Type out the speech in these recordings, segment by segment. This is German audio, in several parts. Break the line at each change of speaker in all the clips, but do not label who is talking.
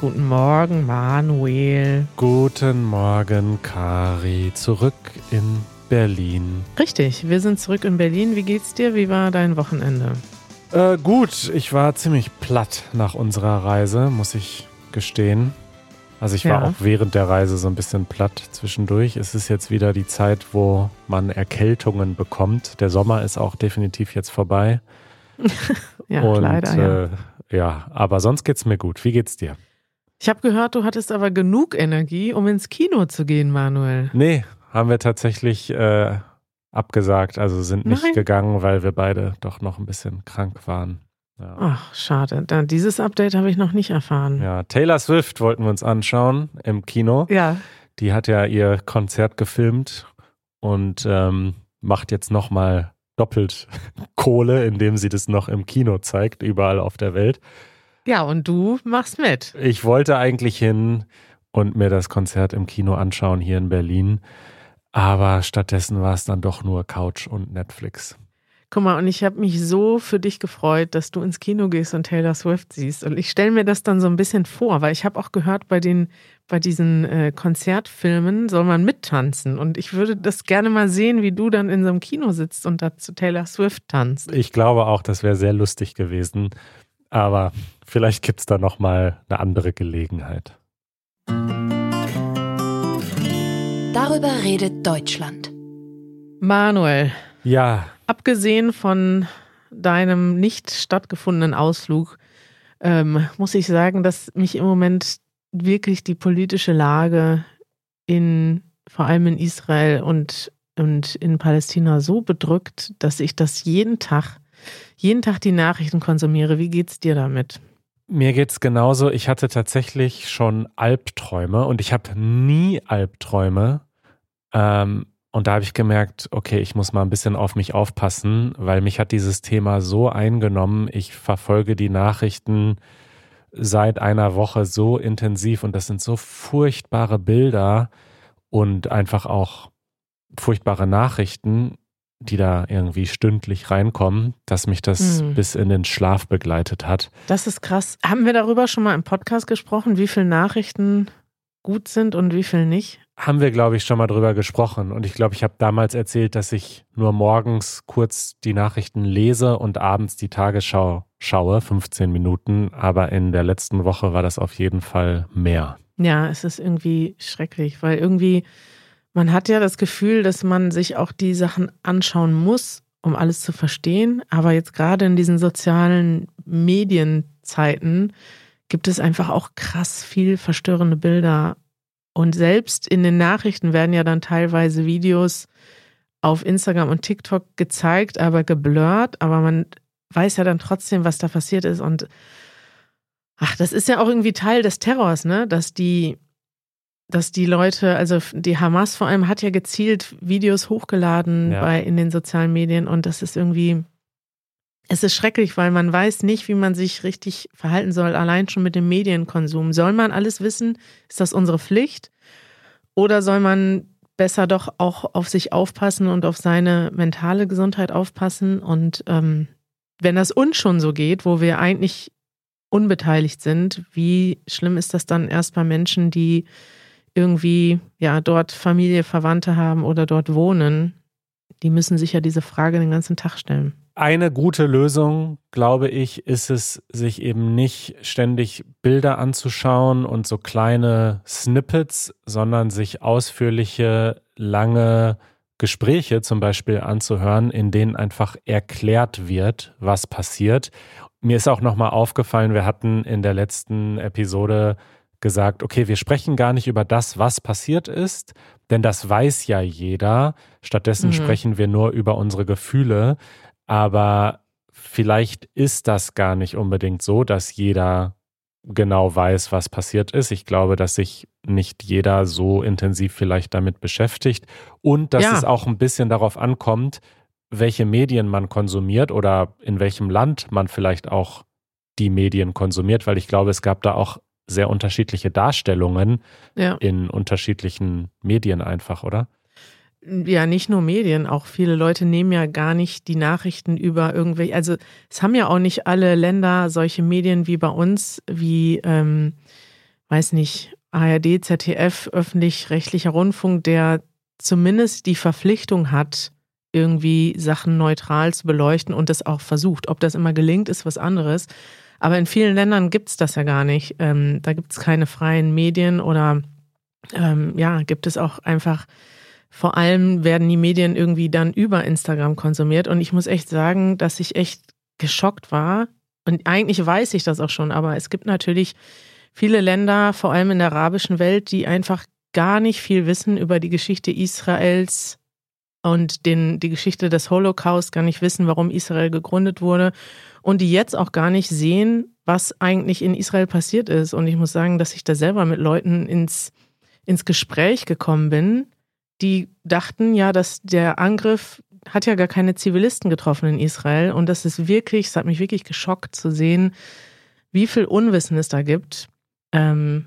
Guten Morgen, Manuel.
Guten Morgen, Kari. Zurück in Berlin.
Richtig, wir sind zurück in Berlin. Wie geht's dir? Wie war dein Wochenende?
Äh, gut, ich war ziemlich platt nach unserer Reise, muss ich gestehen. Also ich war
Ja.
auch während der Reise so ein bisschen platt zwischendurch. Es ist jetzt wieder die Zeit, wo man Erkältungen bekommt. Der Sommer ist auch definitiv jetzt vorbei.
Ja,
Und
leider, ja.
Äh, ja, aber sonst geht's mir gut. Wie geht's dir?
Ich habe gehört, du hattest aber genug Energie, um ins Kino zu gehen, Manuel.
Nee, haben wir tatsächlich äh, abgesagt. Also sind nicht
Nein.
gegangen, weil wir beide doch noch ein bisschen krank waren. Ja.
Ach, schade. Da, dieses Update habe ich noch nicht erfahren.
Ja, Taylor Swift wollten wir uns anschauen im Kino.
Ja.
Die hat ja ihr Konzert gefilmt und ähm, macht jetzt nochmal doppelt Kohle, indem sie das noch im Kino zeigt, überall auf der Welt.
Ja, und du machst mit.
Ich wollte eigentlich hin und mir das Konzert im Kino anschauen hier in Berlin, aber stattdessen war es dann doch nur Couch und Netflix.
Guck mal, und ich habe mich so für dich gefreut, dass du ins Kino gehst und Taylor Swift siehst. Und ich stelle mir das dann so ein bisschen vor, weil ich habe auch gehört, bei den, bei diesen äh, Konzertfilmen soll man mittanzen. Und ich würde das gerne mal sehen, wie du dann in so einem Kino sitzt und da zu Taylor Swift tanzt.
Ich glaube auch, das wäre sehr lustig gewesen, aber vielleicht gibt es da nochmal eine andere Gelegenheit.
Darüber redet Deutschland.
Manuel,
Ja,
abgesehen von deinem nicht stattgefundenen Ausflug, ähm, muss ich sagen, dass mich im Moment wirklich die politische Lage in vor allem in Israel und, und in Palästina so bedrückt, dass ich das jeden Tag, jeden Tag die Nachrichten konsumiere. Wie geht's dir damit?
Mir geht's genauso. Ich hatte tatsächlich schon Albträume und ich habe nie Albträume. Ähm, und da habe ich gemerkt, okay, ich muss mal ein bisschen auf mich aufpassen, weil mich hat dieses Thema so eingenommen. Ich verfolge die Nachrichten seit einer Woche so intensiv und das sind so furchtbare Bilder und einfach auch furchtbare Nachrichten, die da irgendwie stündlich reinkommen, dass mich das
Hm.
bis in den Schlaf begleitet hat.
Das ist krass. Haben wir darüber schon mal im Podcast gesprochen, wie viele Nachrichten gut sind und wie viel nicht?
Haben wir, glaube ich, schon mal drüber gesprochen. Und ich glaube, ich habe damals erzählt, dass ich nur morgens kurz die Nachrichten lese und abends die Tagesschau schaue, 15 Minuten. Aber in der letzten Woche war das auf jeden Fall mehr.
Ja, es ist irgendwie schrecklich, weil irgendwie, man hat ja das Gefühl, dass man sich auch die Sachen anschauen muss, um alles zu verstehen. Aber jetzt gerade in diesen sozialen Medienzeiten gibt es einfach auch krass viel verstörende Bilder. Und selbst in den Nachrichten werden ja dann teilweise Videos auf Instagram und TikTok gezeigt, aber geblurrt. Aber man weiß ja dann trotzdem, was da passiert ist. Und ach, das ist ja auch irgendwie Teil des Terrors, ne? Dass die, dass die Leute, also die Hamas vor allem hat ja gezielt Videos hochgeladen
Ja.
bei in den sozialen Medien und das ist irgendwie, es ist schrecklich, weil man weiß nicht, wie man sich richtig verhalten soll, allein schon mit dem Medienkonsum. Soll man alles wissen? Ist das unsere Pflicht? Oder soll man besser doch auch auf sich aufpassen und auf seine mentale Gesundheit aufpassen? Und ähm, wenn das uns schon so geht, wo wir eigentlich unbeteiligt sind, wie schlimm ist das dann erst bei Menschen, die irgendwie ja dort Familie, Verwandte haben oder dort wohnen? Die müssen sich ja diese Frage den ganzen Tag stellen.
Eine gute Lösung, glaube ich, ist es, sich eben nicht ständig Bilder anzuschauen und so kleine Snippets, sondern sich ausführliche, lange Gespräche zum Beispiel anzuhören, in denen einfach erklärt wird, was passiert. Mir ist auch nochmal aufgefallen, wir hatten in der letzten Episode gesagt, okay, wir sprechen gar nicht über das, was passiert ist, denn das weiß ja jeder. Stattdessen
Mhm.
sprechen wir nur über unsere Gefühle. Aber vielleicht ist das gar nicht unbedingt so, dass jeder genau weiß, was passiert ist. Ich glaube, dass sich nicht jeder so intensiv vielleicht damit beschäftigt und dass
Ja.
es auch ein bisschen darauf ankommt, welche Medien man konsumiert oder in welchem Land man vielleicht auch die Medien konsumiert, weil ich glaube, es gab da auch sehr unterschiedliche Darstellungen
Ja.
in unterschiedlichen Medien einfach, oder?
Ja, nicht nur Medien, auch viele Leute nehmen ja gar nicht die Nachrichten über irgendwelche, also es haben ja auch nicht alle Länder solche Medien wie bei uns, wie, ähm, weiß nicht, ARD, ZDF, öffentlich-rechtlicher Rundfunk, der zumindest die Verpflichtung hat, irgendwie Sachen neutral zu beleuchten und das auch versucht. Ob das immer gelingt, ist was anderes. Aber in vielen Ländern gibt es das ja gar nicht. Ähm, da gibt es keine freien Medien oder ähm, ja, gibt es auch einfach, vor allem werden die Medien irgendwie dann über Instagram konsumiert. Und ich muss echt sagen, dass ich echt geschockt war. Und eigentlich weiß ich das auch schon, aber es gibt natürlich viele Länder, vor allem in der arabischen Welt, die einfach gar nicht viel wissen über die Geschichte Israels und den, die Geschichte des Holocaust, gar nicht wissen, warum Israel gegründet wurde und die jetzt auch gar nicht sehen, was eigentlich in Israel passiert ist. Und ich muss sagen, dass ich da selber mit Leuten ins, ins Gespräch gekommen bin, die dachten ja, dass der Angriff hat ja gar keine Zivilisten getroffen in Israel. Und das ist wirklich, es hat mich wirklich geschockt zu sehen, wie viel Unwissen es da gibt. Ähm,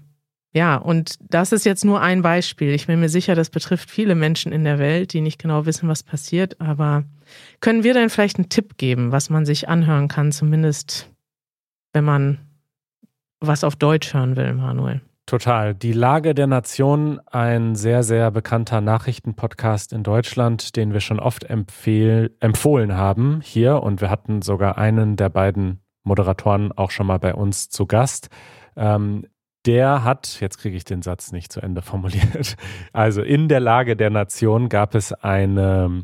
ja, und das ist jetzt nur ein Beispiel. Ich bin mir sicher, das betrifft viele Menschen in der Welt, die nicht genau wissen, was passiert. Aber können wir denn vielleicht einen Tipp geben, was man sich anhören kann, zumindest wenn man was auf Deutsch hören will, Manuel?
Total. Die Lage der Nation, ein sehr, sehr bekannter Nachrichtenpodcast in Deutschland, den wir schon oft empfohlen haben hier. Und wir hatten sogar einen der beiden Moderatoren auch schon mal bei uns zu Gast. Ähm, der hat, jetzt kriege ich den Satz nicht zu Ende formuliert, also in der Lage der Nation gab es eine,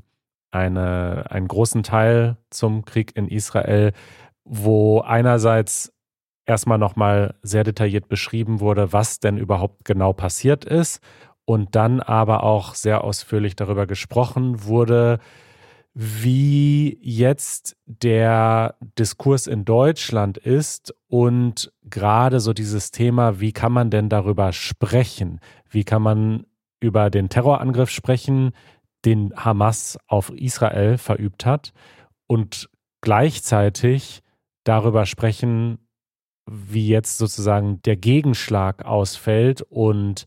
eine, einen großen Teil zum Krieg in Israel, wo einerseits erstmal nochmal sehr detailliert beschrieben wurde, was denn überhaupt genau passiert ist und dann aber auch sehr ausführlich darüber gesprochen wurde, wie jetzt der Diskurs in Deutschland ist und gerade so dieses Thema, wie kann man denn darüber sprechen? Wie kann man über den Terrorangriff sprechen, den Hamas auf Israel verübt hat und gleichzeitig darüber sprechen, wie jetzt sozusagen der Gegenschlag ausfällt und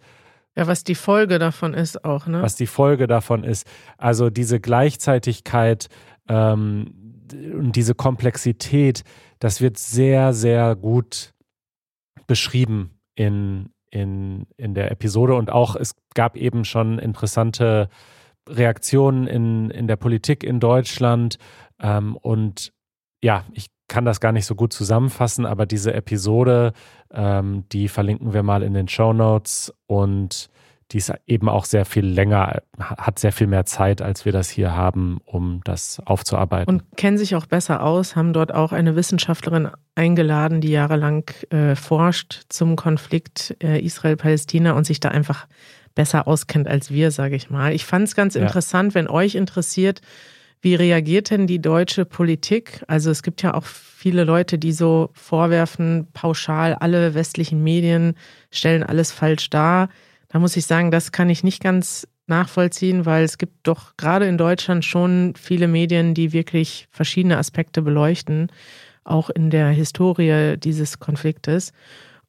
ja, was die Folge davon ist auch, ne?
Was die Folge davon ist. Also diese Gleichzeitigkeit ähm, und diese Komplexität, das wird sehr, sehr gut beschrieben in, in, in der Episode. Und auch es gab eben schon interessante Reaktionen in, in der Politik in Deutschland. Ähm, und ja, ich kann das gar nicht so gut zusammenfassen, aber diese Episode, ähm, die verlinken wir mal in den Show Notes und die ist eben auch sehr viel länger, hat sehr viel mehr Zeit, als wir das hier haben, um das aufzuarbeiten.
Und kennen sich auch besser aus, haben dort auch eine Wissenschaftlerin eingeladen, die jahrelang äh, forscht zum Konflikt äh, Israel-Palästina und sich da einfach besser auskennt als wir, sage ich mal. Ich fand es ganz ja. interessant, wenn euch interessiert, wie reagiert denn die deutsche Politik? Also es gibt ja auch viele Leute, die so vorwerfen, pauschal, alle westlichen Medien stellen alles falsch dar. Da muss ich sagen, das kann ich nicht ganz nachvollziehen, weil es gibt doch gerade in Deutschland schon viele Medien, die wirklich verschiedene Aspekte beleuchten, auch in der Historie dieses Konfliktes.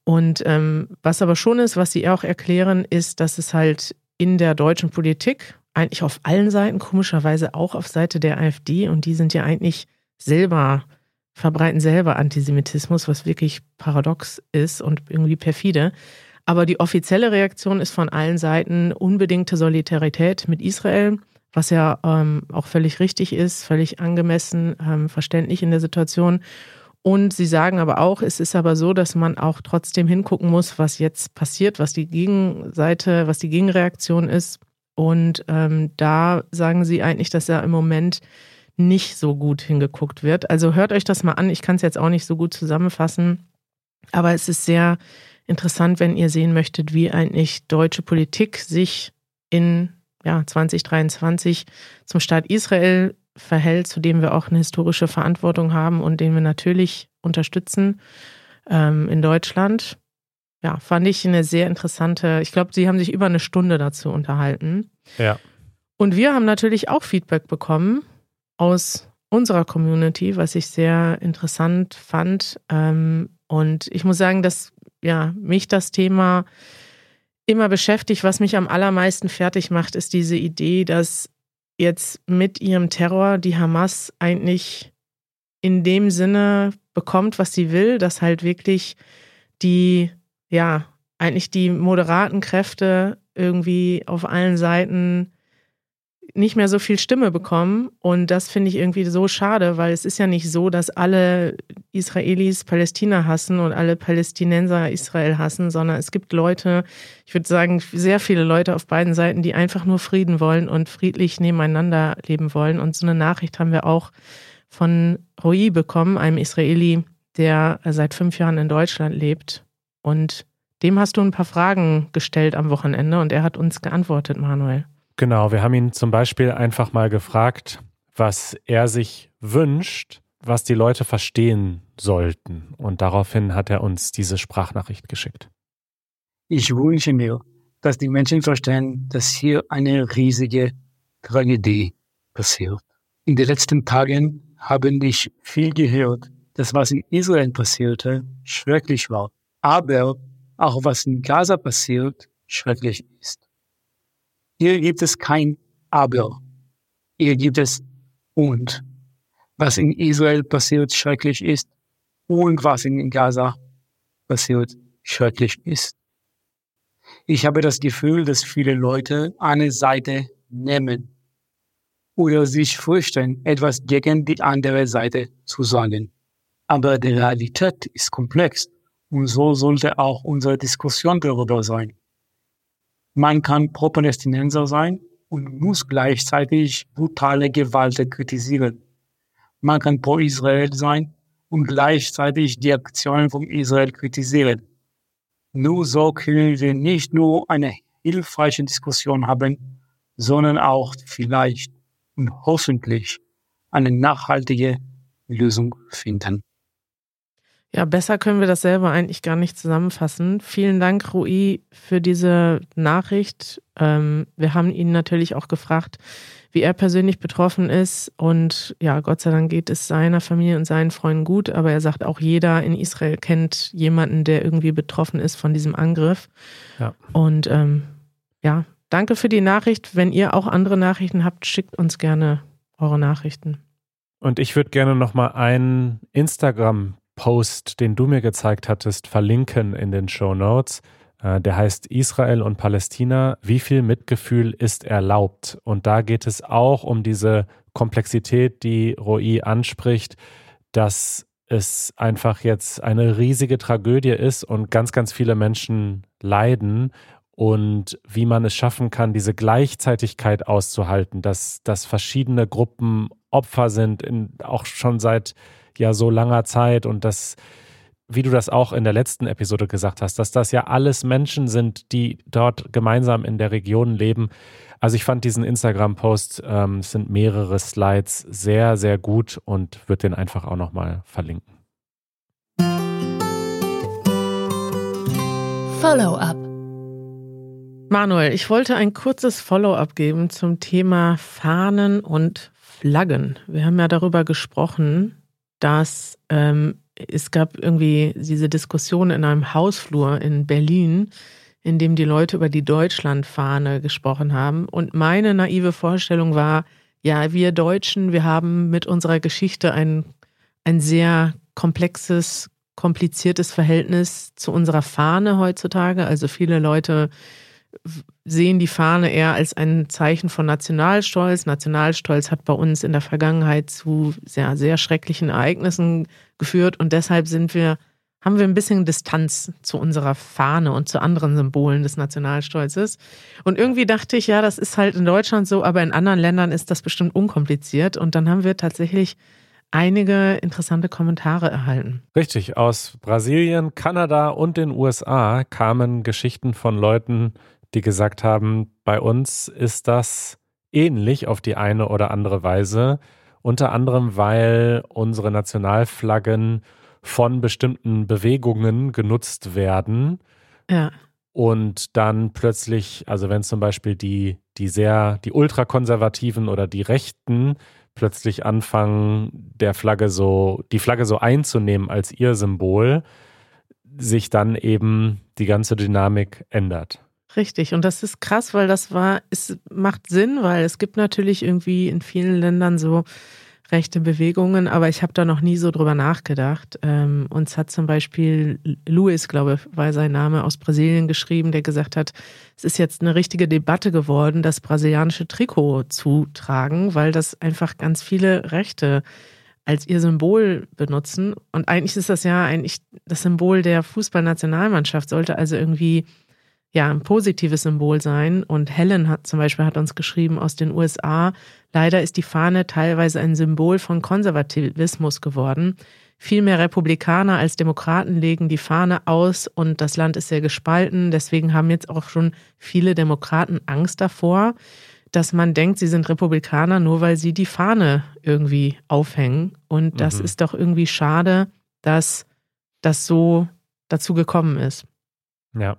Und ähm, was aber schon ist, was Sie auch erklären, ist, dass es halt in der deutschen Politik eigentlich auf allen Seiten, komischerweise auch auf Seite der AfD. Und die sind ja eigentlich selber, verbreiten selber Antisemitismus, was wirklich paradox ist und irgendwie perfide. Aber die offizielle Reaktion ist von allen Seiten unbedingte Solidarität mit Israel, was ja ähm, auch völlig richtig ist, völlig angemessen, ähm, verständlich in der Situation. Und sie sagen aber auch, es ist aber so, dass man auch trotzdem hingucken muss, was jetzt passiert, was die Gegenseite, was die Gegenreaktion ist. Und ähm, da sagen sie eigentlich, dass ja im Moment nicht so gut hingeguckt wird. Also hört euch das mal an. Ich kann es jetzt auch nicht so gut zusammenfassen, aber es ist sehr interessant, wenn ihr sehen möchtet, wie eigentlich deutsche Politik sich in ja, 2023 zum Staat Israel verhält, zu dem wir auch eine historische Verantwortung haben und den wir natürlich unterstützen ähm, in Deutschland ja, fand ich eine sehr interessante, ich glaube, sie haben sich über eine Stunde dazu unterhalten.
Ja.
Und wir haben natürlich auch Feedback bekommen aus unserer Community, was ich sehr interessant fand. Ähm, und ich muss sagen, dass ja, mich das Thema immer beschäftigt, was mich am allermeisten fertig macht, ist diese Idee, dass jetzt mit ihrem Terror die Hamas eigentlich in dem Sinne bekommt, was sie will, dass halt wirklich die, ja, eigentlich die moderaten Kräfte irgendwie auf allen Seiten nicht mehr so viel Stimme bekommen. Und das finde ich irgendwie so schade, weil es ist ja nicht so, dass alle Israelis Palästina hassen und alle Palästinenser Israel hassen, sondern es gibt Leute, ich würde sagen, sehr viele Leute auf beiden Seiten, die einfach nur Frieden wollen und friedlich nebeneinander leben wollen. Und so eine Nachricht haben wir auch von Roi bekommen, einem Israeli, der seit fünf Jahren in Deutschland lebt. Und dem hast du ein paar Fragen gestellt am Wochenende und er hat uns geantwortet, Manuel.
Genau, wir haben ihn zum Beispiel einfach mal gefragt, was er sich wünscht, was die Leute verstehen sollten. Und daraufhin hat er uns diese Sprachnachricht geschickt.
Ich wünsche mir, dass die Menschen verstehen, dass hier eine riesige Tragödie passiert. In den letzten Tagen haben ich viel gehört, dass was in Israel passierte, schrecklich war. Aber auch was in Gaza passiert, schrecklich ist. Hier gibt es kein Aber. Hier gibt es und. Was in Israel passiert, schrecklich ist und was in Gaza passiert, schrecklich ist. Ich habe das Gefühl, dass viele Leute eine Seite nehmen oder sich fürchten, etwas gegen die andere Seite zu sagen. Aber die Realität ist komplex und so sollte auch unsere Diskussion darüber sein. Man kann Pro-Palästinenser sein und muss gleichzeitig brutale Gewalt kritisieren. Man kann pro-Israel sein und gleichzeitig die Aktionen von Israel kritisieren. Nur so können wir nicht nur eine hilfreiche Diskussion haben, sondern auch vielleicht und hoffentlich eine nachhaltige Lösung finden.
Ja, besser können wir das selber eigentlich gar nicht zusammenfassen. Vielen Dank, Rui, für diese Nachricht. Ähm, wir haben ihn natürlich auch gefragt, wie er persönlich betroffen ist. Und ja, Gott sei Dank geht es seiner Familie und seinen Freunden gut. Aber er sagt, auch jeder in Israel kennt jemanden, der irgendwie betroffen ist von diesem Angriff. Ja. Und ähm, ja, danke für die Nachricht. Wenn ihr auch andere Nachrichten habt, schickt uns gerne eure Nachrichten.
Und ich würde gerne noch mal einen Instagram Post, den du mir gezeigt hattest, verlinken in den Show Notes. Äh, der heißt Israel und Palästina. Wie viel Mitgefühl ist erlaubt? Und da geht es auch um diese Komplexität, die Roi anspricht, dass es einfach jetzt eine riesige Tragödie ist und ganz, ganz viele Menschen leiden und wie man es schaffen kann, diese Gleichzeitigkeit auszuhalten, dass, dass verschiedene Gruppen Opfer sind, in, auch schon seit ja so langer Zeit und das, wie du das auch in der letzten Episode gesagt hast, dass das ja alles Menschen sind, die dort gemeinsam in der Region leben. Also ich fand diesen Instagram-Post, ähm, es sind mehrere Slides, sehr, sehr gut und würde den einfach auch nochmal verlinken.
Follow-up.
Manuel, ich wollte ein kurzes Follow-up geben zum Thema Fahnen und Flaggen. Wir haben ja darüber gesprochen, dass ähm, es gab irgendwie diese Diskussion in einem Hausflur in Berlin, in dem die Leute über die Deutschlandfahne gesprochen haben. Und meine naive Vorstellung war, ja, wir Deutschen, wir haben mit unserer Geschichte ein, ein sehr komplexes, kompliziertes Verhältnis zu unserer Fahne heutzutage. Also viele Leute sehen die Fahne eher als ein Zeichen von Nationalstolz. Nationalstolz hat bei uns in der Vergangenheit zu sehr, sehr schrecklichen Ereignissen geführt und deshalb sind wir, haben wir ein bisschen Distanz zu unserer Fahne und zu anderen Symbolen des Nationalstolzes. Und irgendwie dachte ich, ja, das ist halt in Deutschland so, aber in anderen Ländern ist das bestimmt unkompliziert. Und dann haben wir tatsächlich einige interessante Kommentare erhalten.
Richtig, aus Brasilien, Kanada und den USA kamen Geschichten von Leuten, die gesagt haben, bei uns ist das ähnlich auf die eine oder andere Weise. Unter anderem, weil unsere Nationalflaggen von bestimmten Bewegungen genutzt werden.
Ja.
Und dann plötzlich, also wenn zum Beispiel die, die sehr, die ultrakonservativen oder die Rechten plötzlich anfangen, der Flagge so, die Flagge so einzunehmen als ihr Symbol, sich dann eben die ganze Dynamik ändert.
Richtig. Und das ist krass, weil das war, es macht Sinn, weil es gibt natürlich irgendwie in vielen Ländern so rechte Bewegungen, aber ich habe da noch nie so drüber nachgedacht. Ähm, uns hat zum Beispiel Luis, glaube ich, war sein Name, aus Brasilien geschrieben, der gesagt hat, es ist jetzt eine richtige Debatte geworden, das brasilianische Trikot zu tragen, weil das einfach ganz viele Rechte als ihr Symbol benutzen. Und eigentlich ist das ja eigentlich das Symbol der Fußballnationalmannschaft, sollte also irgendwie ja ein positives Symbol sein. Und Helen hat zum Beispiel hat uns geschrieben aus den USA, leider ist die Fahne teilweise ein Symbol von Konservativismus geworden. Viel mehr Republikaner als Demokraten legen die Fahne aus und das Land ist sehr gespalten. Deswegen haben jetzt auch schon viele Demokraten Angst davor, dass man denkt, sie sind Republikaner, nur weil sie die Fahne irgendwie aufhängen. Und das mhm. ist doch irgendwie schade, dass das so dazu gekommen ist.
Ja.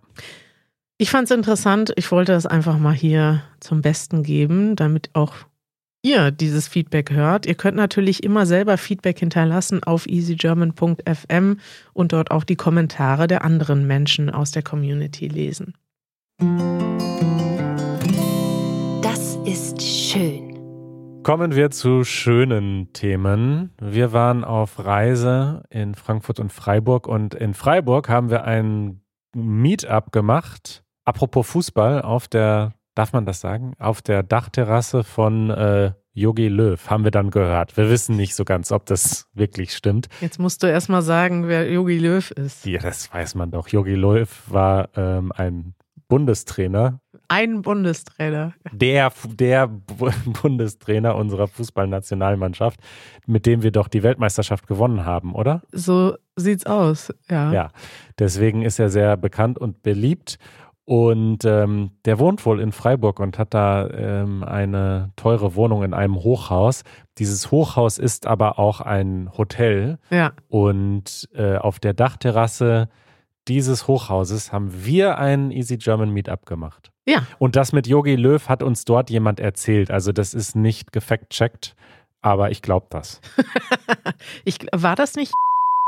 Ich fand es interessant. Ich wollte das einfach mal hier zum Besten geben, damit auch ihr dieses Feedback hört. Ihr könnt natürlich immer selber Feedback hinterlassen auf easygerman.fm und dort auch die Kommentare der anderen Menschen aus der Community lesen.
Das ist schön.
Kommen wir zu schönen Themen. Wir waren auf Reise in Frankfurt und Freiburg und in Freiburg haben wir ein Meetup gemacht Apropos Fußball, auf der, darf man das sagen, auf der Dachterrasse von äh, Yogi Löw haben wir dann gehört. Wir wissen nicht so ganz, ob das wirklich stimmt.
Jetzt musst du erstmal sagen, wer Yogi Löw ist.
Ja, das weiß man doch. Yogi Löw war ähm, ein Bundestrainer.
Ein Bundestrainer.
Der, der Bundestrainer unserer Fußballnationalmannschaft, mit dem wir doch die Weltmeisterschaft gewonnen haben, oder?
So sieht's aus, ja.
Ja, deswegen ist er sehr bekannt und beliebt. Und ähm, der wohnt wohl in Freiburg und hat da ähm, eine teure Wohnung in einem Hochhaus. Dieses Hochhaus ist aber auch ein Hotel.
Ja.
Und äh, auf der Dachterrasse dieses Hochhauses haben wir ein Easy German Meetup gemacht.
Ja.
Und das mit Yogi Löw hat uns dort jemand erzählt. Also das ist nicht gefact-checkt, aber ich glaube das.
ich, war das nicht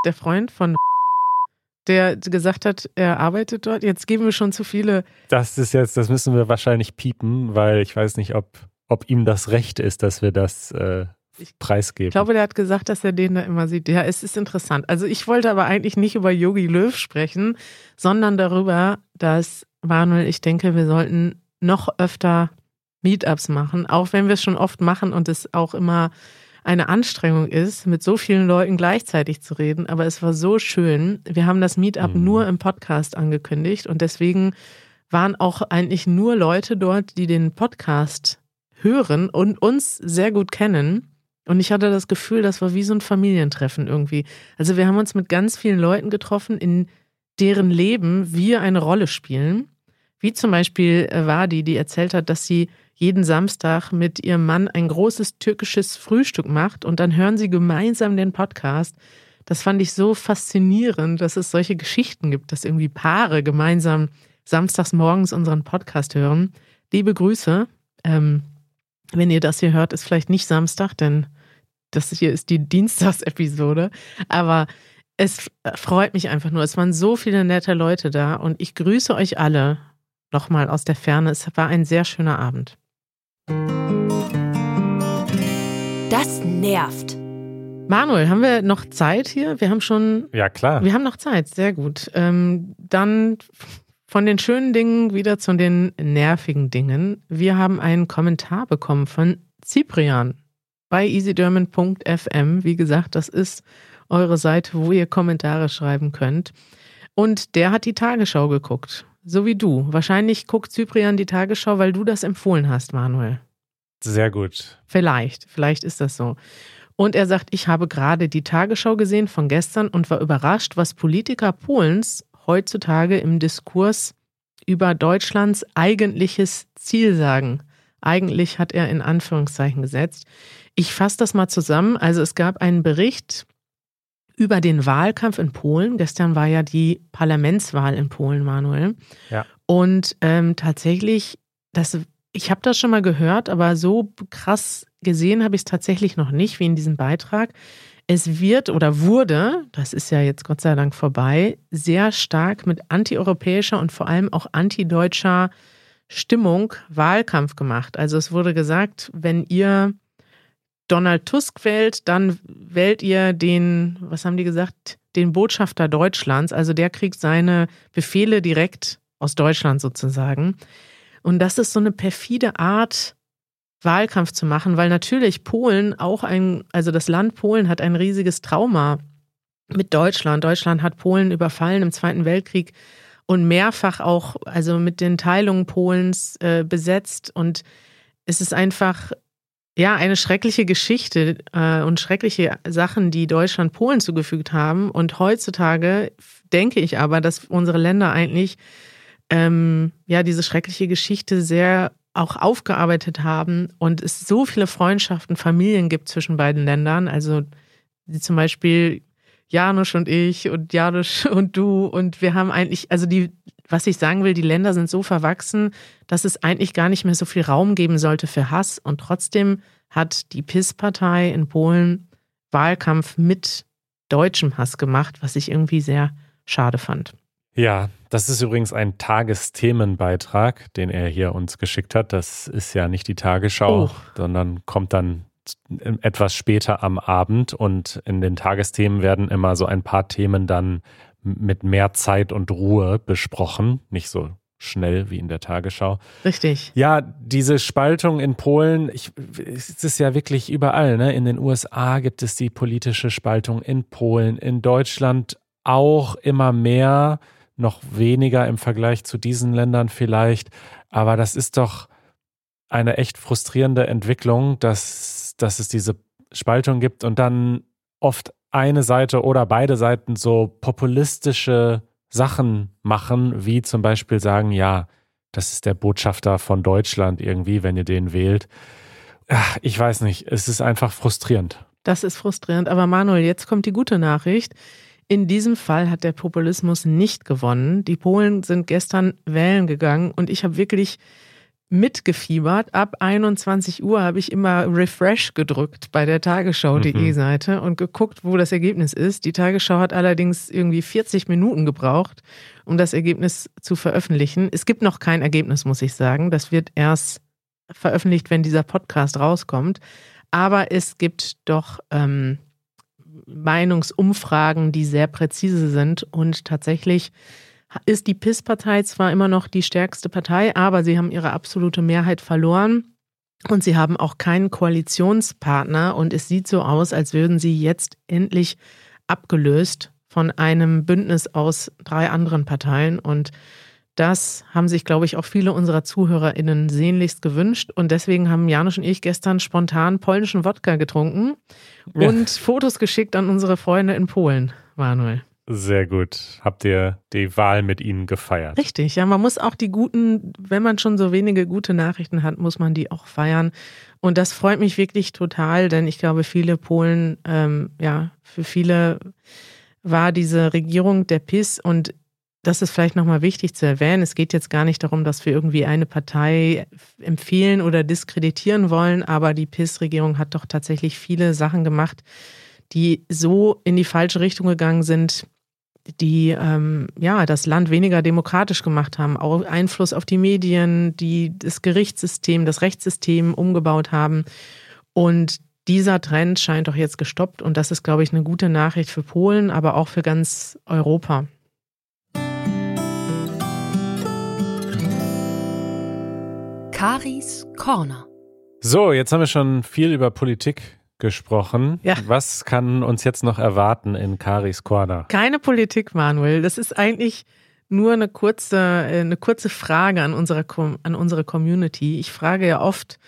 der Freund von der gesagt hat, er arbeitet dort. Jetzt geben wir schon zu viele.
Das ist jetzt, das müssen wir wahrscheinlich piepen, weil ich weiß nicht, ob, ob ihm das Recht ist, dass wir das äh, preisgeben.
Ich glaube, der hat gesagt, dass er den da immer sieht. Ja, es ist interessant. Also ich wollte aber eigentlich nicht über Yogi Löw sprechen, sondern darüber, dass Manuel, ich denke, wir sollten noch öfter Meetups machen, auch wenn wir es schon oft machen und es auch immer eine Anstrengung ist, mit so vielen Leuten gleichzeitig zu reden. Aber es war so schön. Wir haben das Meetup mhm. nur im Podcast angekündigt und deswegen waren auch eigentlich nur Leute dort, die den Podcast hören und uns sehr gut kennen. Und ich hatte das Gefühl, das war wie so ein Familientreffen irgendwie. Also wir haben uns mit ganz vielen Leuten getroffen, in deren Leben wir eine Rolle spielen. Wie zum Beispiel Wadi, die erzählt hat, dass sie jeden Samstag mit ihrem Mann ein großes türkisches Frühstück macht und dann hören sie gemeinsam den Podcast. Das fand ich so faszinierend, dass es solche Geschichten gibt, dass irgendwie Paare gemeinsam samstags morgens unseren Podcast hören. Liebe Grüße. Ähm, wenn ihr das hier hört, ist vielleicht nicht Samstag, denn das hier ist die Dienstagsepisode. Aber es freut mich einfach nur. Es waren so viele nette Leute da und ich grüße euch alle nochmal aus der Ferne. Es war ein sehr schöner Abend.
Das nervt.
Manuel, haben wir noch Zeit hier? Wir haben schon.
Ja, klar.
Wir haben noch Zeit, sehr gut. Ähm, dann von den schönen Dingen wieder zu den nervigen Dingen. Wir haben einen Kommentar bekommen von Cyprian bei easyderman.fm. Wie gesagt, das ist eure Seite, wo ihr Kommentare schreiben könnt. Und der hat die Tagesschau geguckt. So wie du. Wahrscheinlich guckt Cyprian die Tagesschau, weil du das empfohlen hast, Manuel.
Sehr gut.
Vielleicht, vielleicht ist das so. Und er sagt, ich habe gerade die Tagesschau gesehen von gestern und war überrascht, was Politiker Polens heutzutage im Diskurs über Deutschlands eigentliches Ziel sagen. Eigentlich hat er in Anführungszeichen gesetzt. Ich fasse das mal zusammen. Also es gab einen Bericht über den Wahlkampf in Polen. Gestern war ja die Parlamentswahl in Polen, Manuel.
Ja.
Und ähm, tatsächlich, das, ich habe das schon mal gehört, aber so krass gesehen habe ich es tatsächlich noch nicht, wie in diesem Beitrag. Es wird oder wurde, das ist ja jetzt Gott sei Dank vorbei, sehr stark mit antieuropäischer und vor allem auch antideutscher Stimmung Wahlkampf gemacht. Also es wurde gesagt, wenn ihr Donald Tusk wählt, dann wählt ihr den, was haben die gesagt, den Botschafter Deutschlands. Also der kriegt seine Befehle direkt aus Deutschland sozusagen. Und das ist so eine perfide Art, Wahlkampf zu machen, weil natürlich Polen auch ein, also das Land Polen hat ein riesiges Trauma mit Deutschland. Deutschland hat Polen überfallen im Zweiten Weltkrieg und mehrfach auch, also mit den Teilungen Polens äh, besetzt. Und es ist einfach, ja, eine schreckliche Geschichte äh, und schreckliche Sachen, die Deutschland Polen zugefügt haben. Und heutzutage denke ich aber, dass unsere Länder eigentlich ähm, ja diese schreckliche Geschichte sehr auch aufgearbeitet haben und es so viele Freundschaften, Familien gibt zwischen beiden Ländern. Also zum Beispiel Janusz und ich und Janusz und du und wir haben eigentlich, also die, was ich sagen will, die Länder sind so verwachsen, dass es eigentlich gar nicht mehr so viel Raum geben sollte für Hass und trotzdem hat die PIS-Partei in Polen Wahlkampf mit deutschem Hass gemacht, was ich irgendwie sehr schade fand.
Ja, das ist übrigens ein Tagesthemenbeitrag, den er hier uns geschickt hat. Das ist ja nicht die Tagesschau, oh. sondern kommt dann etwas später am Abend und in den Tagesthemen werden immer so ein paar Themen dann mit mehr Zeit und Ruhe besprochen, nicht so schnell wie in der Tagesschau.
Richtig.
Ja, diese Spaltung in Polen, ich, es ist ja wirklich überall. Ne? In den USA gibt es die politische Spaltung, in Polen, in Deutschland auch immer mehr, noch weniger im Vergleich zu diesen Ländern vielleicht. Aber das ist doch eine echt frustrierende Entwicklung, dass dass es diese Spaltung gibt und dann oft eine Seite oder beide Seiten so populistische Sachen machen, wie zum Beispiel sagen, ja, das ist der Botschafter von Deutschland irgendwie, wenn ihr den wählt. Ach, ich weiß nicht, es ist einfach frustrierend.
Das ist frustrierend, aber Manuel, jetzt kommt die gute Nachricht. In diesem Fall hat der Populismus nicht gewonnen. Die Polen sind gestern wählen gegangen und ich habe wirklich mitgefiebert. Ab 21 Uhr habe ich immer Refresh gedrückt bei der Tagesschau.de mhm. Seite und geguckt, wo das Ergebnis ist. Die Tagesschau hat allerdings irgendwie 40 Minuten gebraucht, um das Ergebnis zu veröffentlichen. Es gibt noch kein Ergebnis, muss ich sagen. Das wird erst veröffentlicht, wenn dieser Podcast rauskommt. Aber es gibt doch ähm, Meinungsumfragen, die sehr präzise sind und tatsächlich ist die PIS-Partei zwar immer noch die stärkste Partei, aber sie haben ihre absolute Mehrheit verloren. Und sie haben auch keinen Koalitionspartner. Und es sieht so aus, als würden sie jetzt endlich abgelöst von einem Bündnis aus drei anderen Parteien. Und das haben sich, glaube ich, auch viele unserer ZuhörerInnen sehnlichst gewünscht. Und deswegen haben Janusz und ich gestern spontan polnischen Wodka getrunken ja. und Fotos geschickt an unsere Freunde in Polen, Manuel.
Sehr gut. Habt ihr die Wahl mit ihnen gefeiert?
Richtig, ja. Man muss auch die guten, wenn man schon so wenige gute Nachrichten hat, muss man die auch feiern. Und das freut mich wirklich total, denn ich glaube, viele Polen, ähm, ja, für viele war diese Regierung der PIS und das ist vielleicht nochmal wichtig zu erwähnen. Es geht jetzt gar nicht darum, dass wir irgendwie eine Partei empfehlen oder diskreditieren wollen, aber die PIS-Regierung hat doch tatsächlich viele Sachen gemacht, die so in die falsche Richtung gegangen sind, die ähm, ja das Land weniger demokratisch gemacht haben, auch Einfluss auf die Medien, die das Gerichtssystem, das Rechtssystem umgebaut haben. Und dieser Trend scheint doch jetzt gestoppt und das ist, glaube ich, eine gute Nachricht für Polen, aber auch für ganz Europa.
Karis Corner.
So, jetzt haben wir schon viel über Politik gesprochen. Ja. Was kann uns jetzt noch erwarten in Karis Corner?
Keine Politik, Manuel. Das ist eigentlich nur eine kurze, äh, eine kurze Frage an unsere, an unsere Community. Ich frage ja oft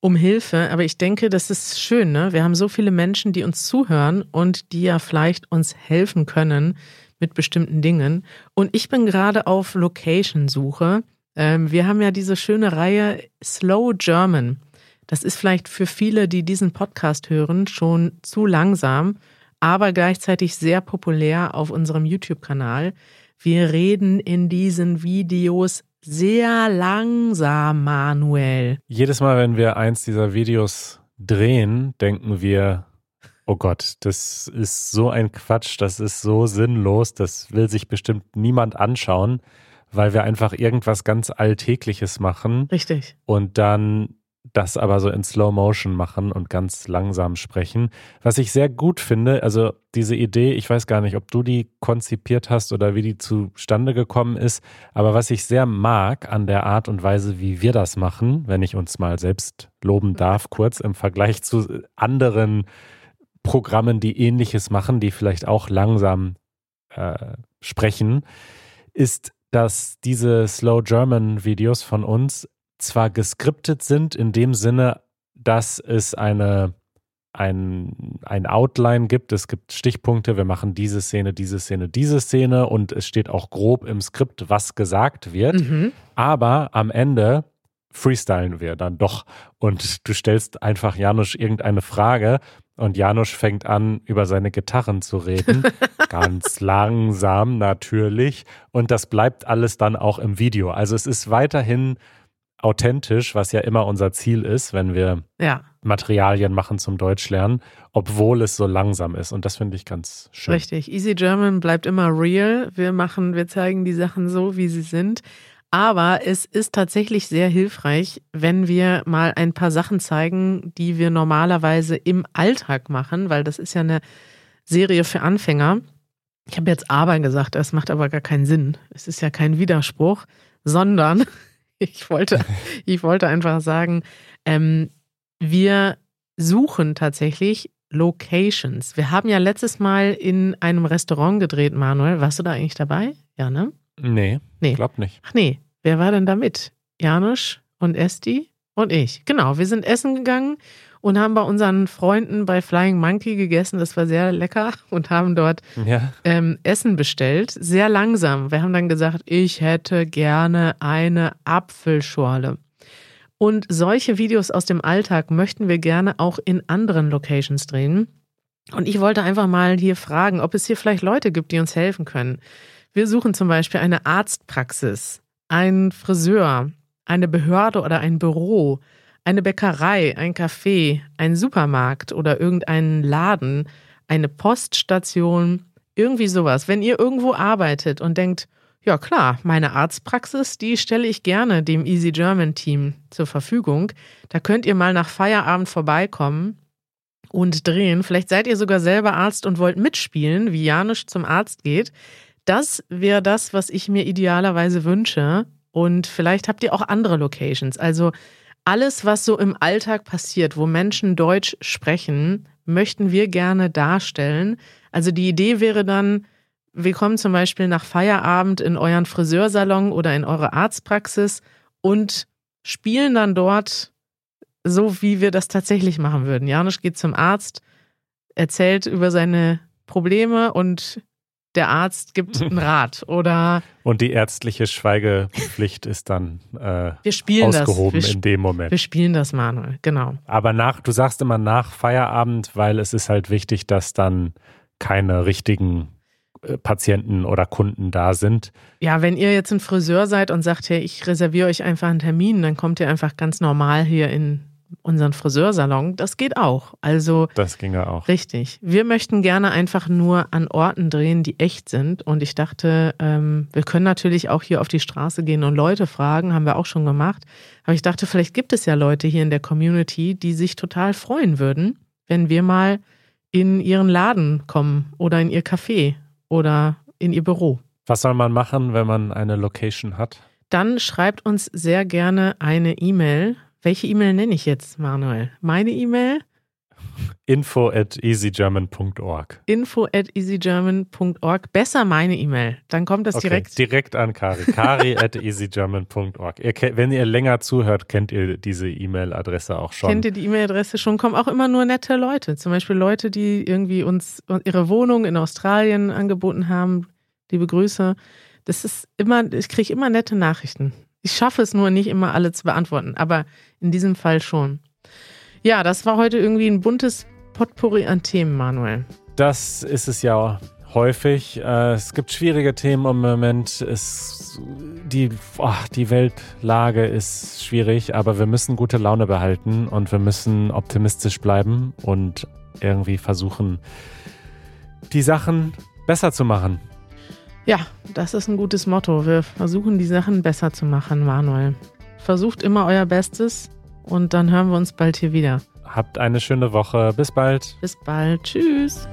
um Hilfe, aber ich denke, das ist schön. Ne? Wir haben so viele Menschen, die uns zuhören und die ja vielleicht uns helfen können mit bestimmten Dingen. Und ich bin gerade auf Location-Suche. Ähm, wir haben ja diese schöne Reihe Slow German. Das ist vielleicht für viele, die diesen Podcast hören, schon zu langsam, aber gleichzeitig sehr populär auf unserem YouTube-Kanal. Wir reden in diesen Videos sehr langsam, Manuel.
Jedes Mal, wenn wir eins dieser Videos drehen, denken wir, Oh Gott, das ist so ein Quatsch, das ist so sinnlos, das will sich bestimmt niemand anschauen, weil wir einfach irgendwas ganz Alltägliches machen
Richtig.
und dann das aber so in Slow Motion machen und ganz langsam sprechen. Was ich sehr gut finde, also diese Idee, ich weiß gar nicht, ob du die konzipiert hast oder wie die zustande gekommen ist, aber was ich sehr mag an der Art und Weise, wie wir das machen, wenn ich uns mal selbst loben darf, kurz im Vergleich zu anderen Programmen, die ähnliches machen, die vielleicht auch langsam äh, sprechen, ist, dass diese Slow German Videos von uns zwar geskriptet sind in dem Sinne, dass es eine ein, ein Outline gibt, es gibt Stichpunkte, wir machen diese Szene, diese Szene, diese Szene und es steht auch grob im Skript, was gesagt wird.
Mhm.
Aber am Ende freestylen wir dann doch und du stellst einfach Janusz irgendeine Frage und Janusz fängt an, über seine Gitarren zu reden. Ganz langsam natürlich. Und das bleibt alles dann auch im Video. Also es ist weiterhin authentisch, was ja immer unser Ziel ist, wenn wir
Ja,
Materialien machen zum Deutschlernen, obwohl es so langsam ist. Und das finde ich ganz schön.
richtig. Easy German bleibt immer real. Wir machen, wir zeigen die Sachen so, wie sie sind. Aber es ist tatsächlich sehr hilfreich, wenn wir mal ein paar Sachen zeigen, die wir normalerweise im Alltag machen, weil das ist ja eine Serie für Anfänger. Ich habe jetzt aber gesagt, das macht aber gar keinen Sinn. Es ist ja kein Widerspruch, sondern ich wollte, ich wollte einfach sagen, ähm, wir suchen tatsächlich Locations. Wir haben ja letztes Mal in einem Restaurant gedreht, Manuel. Warst du da eigentlich dabei? Ja, ne?
Nee,
Nee.
glaub nicht.
Ach nee, wer war denn da mit? Janusz und Esti und ich. Genau, wir sind essen gegangen und haben bei unseren Freunden bei Flying Monkey gegessen. Das war sehr lecker und haben dort
Ja.
ähm, Essen bestellt. Sehr langsam. Wir haben dann gesagt, ich hätte gerne eine Apfelschorle. Und solche Videos aus dem Alltag möchten wir gerne auch in anderen Locations drehen. Und ich wollte einfach mal hier fragen, ob es hier vielleicht Leute gibt, die uns helfen können. Wir suchen zum Beispiel eine Arztpraxis, einen Friseur, eine Behörde oder ein Büro, eine Bäckerei, ein Café, ein Supermarkt oder irgendeinen Laden, eine Poststation, irgendwie sowas. Wenn ihr irgendwo arbeitet und denkt, ja klar, meine Arztpraxis, die stelle ich gerne dem Easy German Team zur Verfügung. Da könnt ihr mal nach Feierabend vorbeikommen und drehen. Vielleicht seid ihr sogar selber Arzt und wollt mitspielen, wie Janusz zum Arzt geht. Das wäre das, was ich mir idealerweise wünsche. Und vielleicht habt ihr auch andere Locations. Also alles, was so im Alltag passiert, wo Menschen Deutsch sprechen, möchten wir gerne darstellen. Also die Idee wäre dann, wir kommen zum Beispiel nach Feierabend in euren Friseursalon oder in eure Arztpraxis und spielen dann dort so, wie wir das tatsächlich machen würden. Janusz geht zum Arzt, erzählt über seine Probleme und der Arzt gibt einen Rat oder
Und die ärztliche Schweigepflicht ist dann äh,
wir spielen
ausgehoben
das. Wir,
in dem Moment.
wir spielen das, Manuel, genau.
Aber nach, du sagst immer nach Feierabend, weil es ist halt wichtig, dass dann keine richtigen äh, Patienten oder Kunden da sind.
Ja, wenn ihr jetzt ein Friseur seid und sagt, hey, ich reserviere euch einfach einen Termin, dann kommt ihr einfach ganz normal hier in unseren Friseursalon. Das geht auch. Also
Das ginge auch.
Richtig. Wir möchten gerne einfach nur an Orten drehen, die echt sind. Und ich dachte, ähm, wir können natürlich auch hier auf die Straße gehen und Leute fragen, haben wir auch schon gemacht. Aber ich dachte, vielleicht gibt es ja Leute hier in der Community, die sich total freuen würden, wenn wir mal in ihren Laden kommen oder in ihr Café oder in ihr Büro.
Was soll man machen, wenn man eine Location hat?
Dann schreibt uns sehr gerne eine E-Mail. Welche E-Mail nenne ich jetzt, Manuel? Meine E-Mail?
Info at easygerman.org.
info at easygerman.org. Besser meine E-Mail. Dann kommt das
Okay,
direkt.
direkt an Kari. Kari at easygerman.org. Wenn ihr länger zuhört, kennt ihr diese E-Mail-Adresse auch schon.
Kennt ihr die E-Mail-Adresse schon? Kommen auch immer nur nette Leute. Zum Beispiel Leute, die irgendwie uns ihre Wohnung in Australien angeboten haben. Liebe Grüße. Das ist immer, ich kriege immer nette Nachrichten. Ich schaffe es nur nicht immer alle zu beantworten, aber in diesem Fall schon. Ja, das war heute irgendwie ein buntes Potpourri an Themen, Manuel.
Das ist es ja häufig. Äh, es gibt schwierige Themen im Moment. Es, die, oh, die Weltlage ist schwierig, aber wir müssen gute Laune behalten und wir müssen optimistisch bleiben und irgendwie versuchen, die Sachen besser zu machen.
Ja, das ist ein gutes Motto. Wir versuchen die Sachen besser zu machen, Manuel. Versucht immer euer Bestes und dann hören wir uns bald hier wieder.
Habt eine schöne Woche. Bis bald.
Bis bald. Tschüss.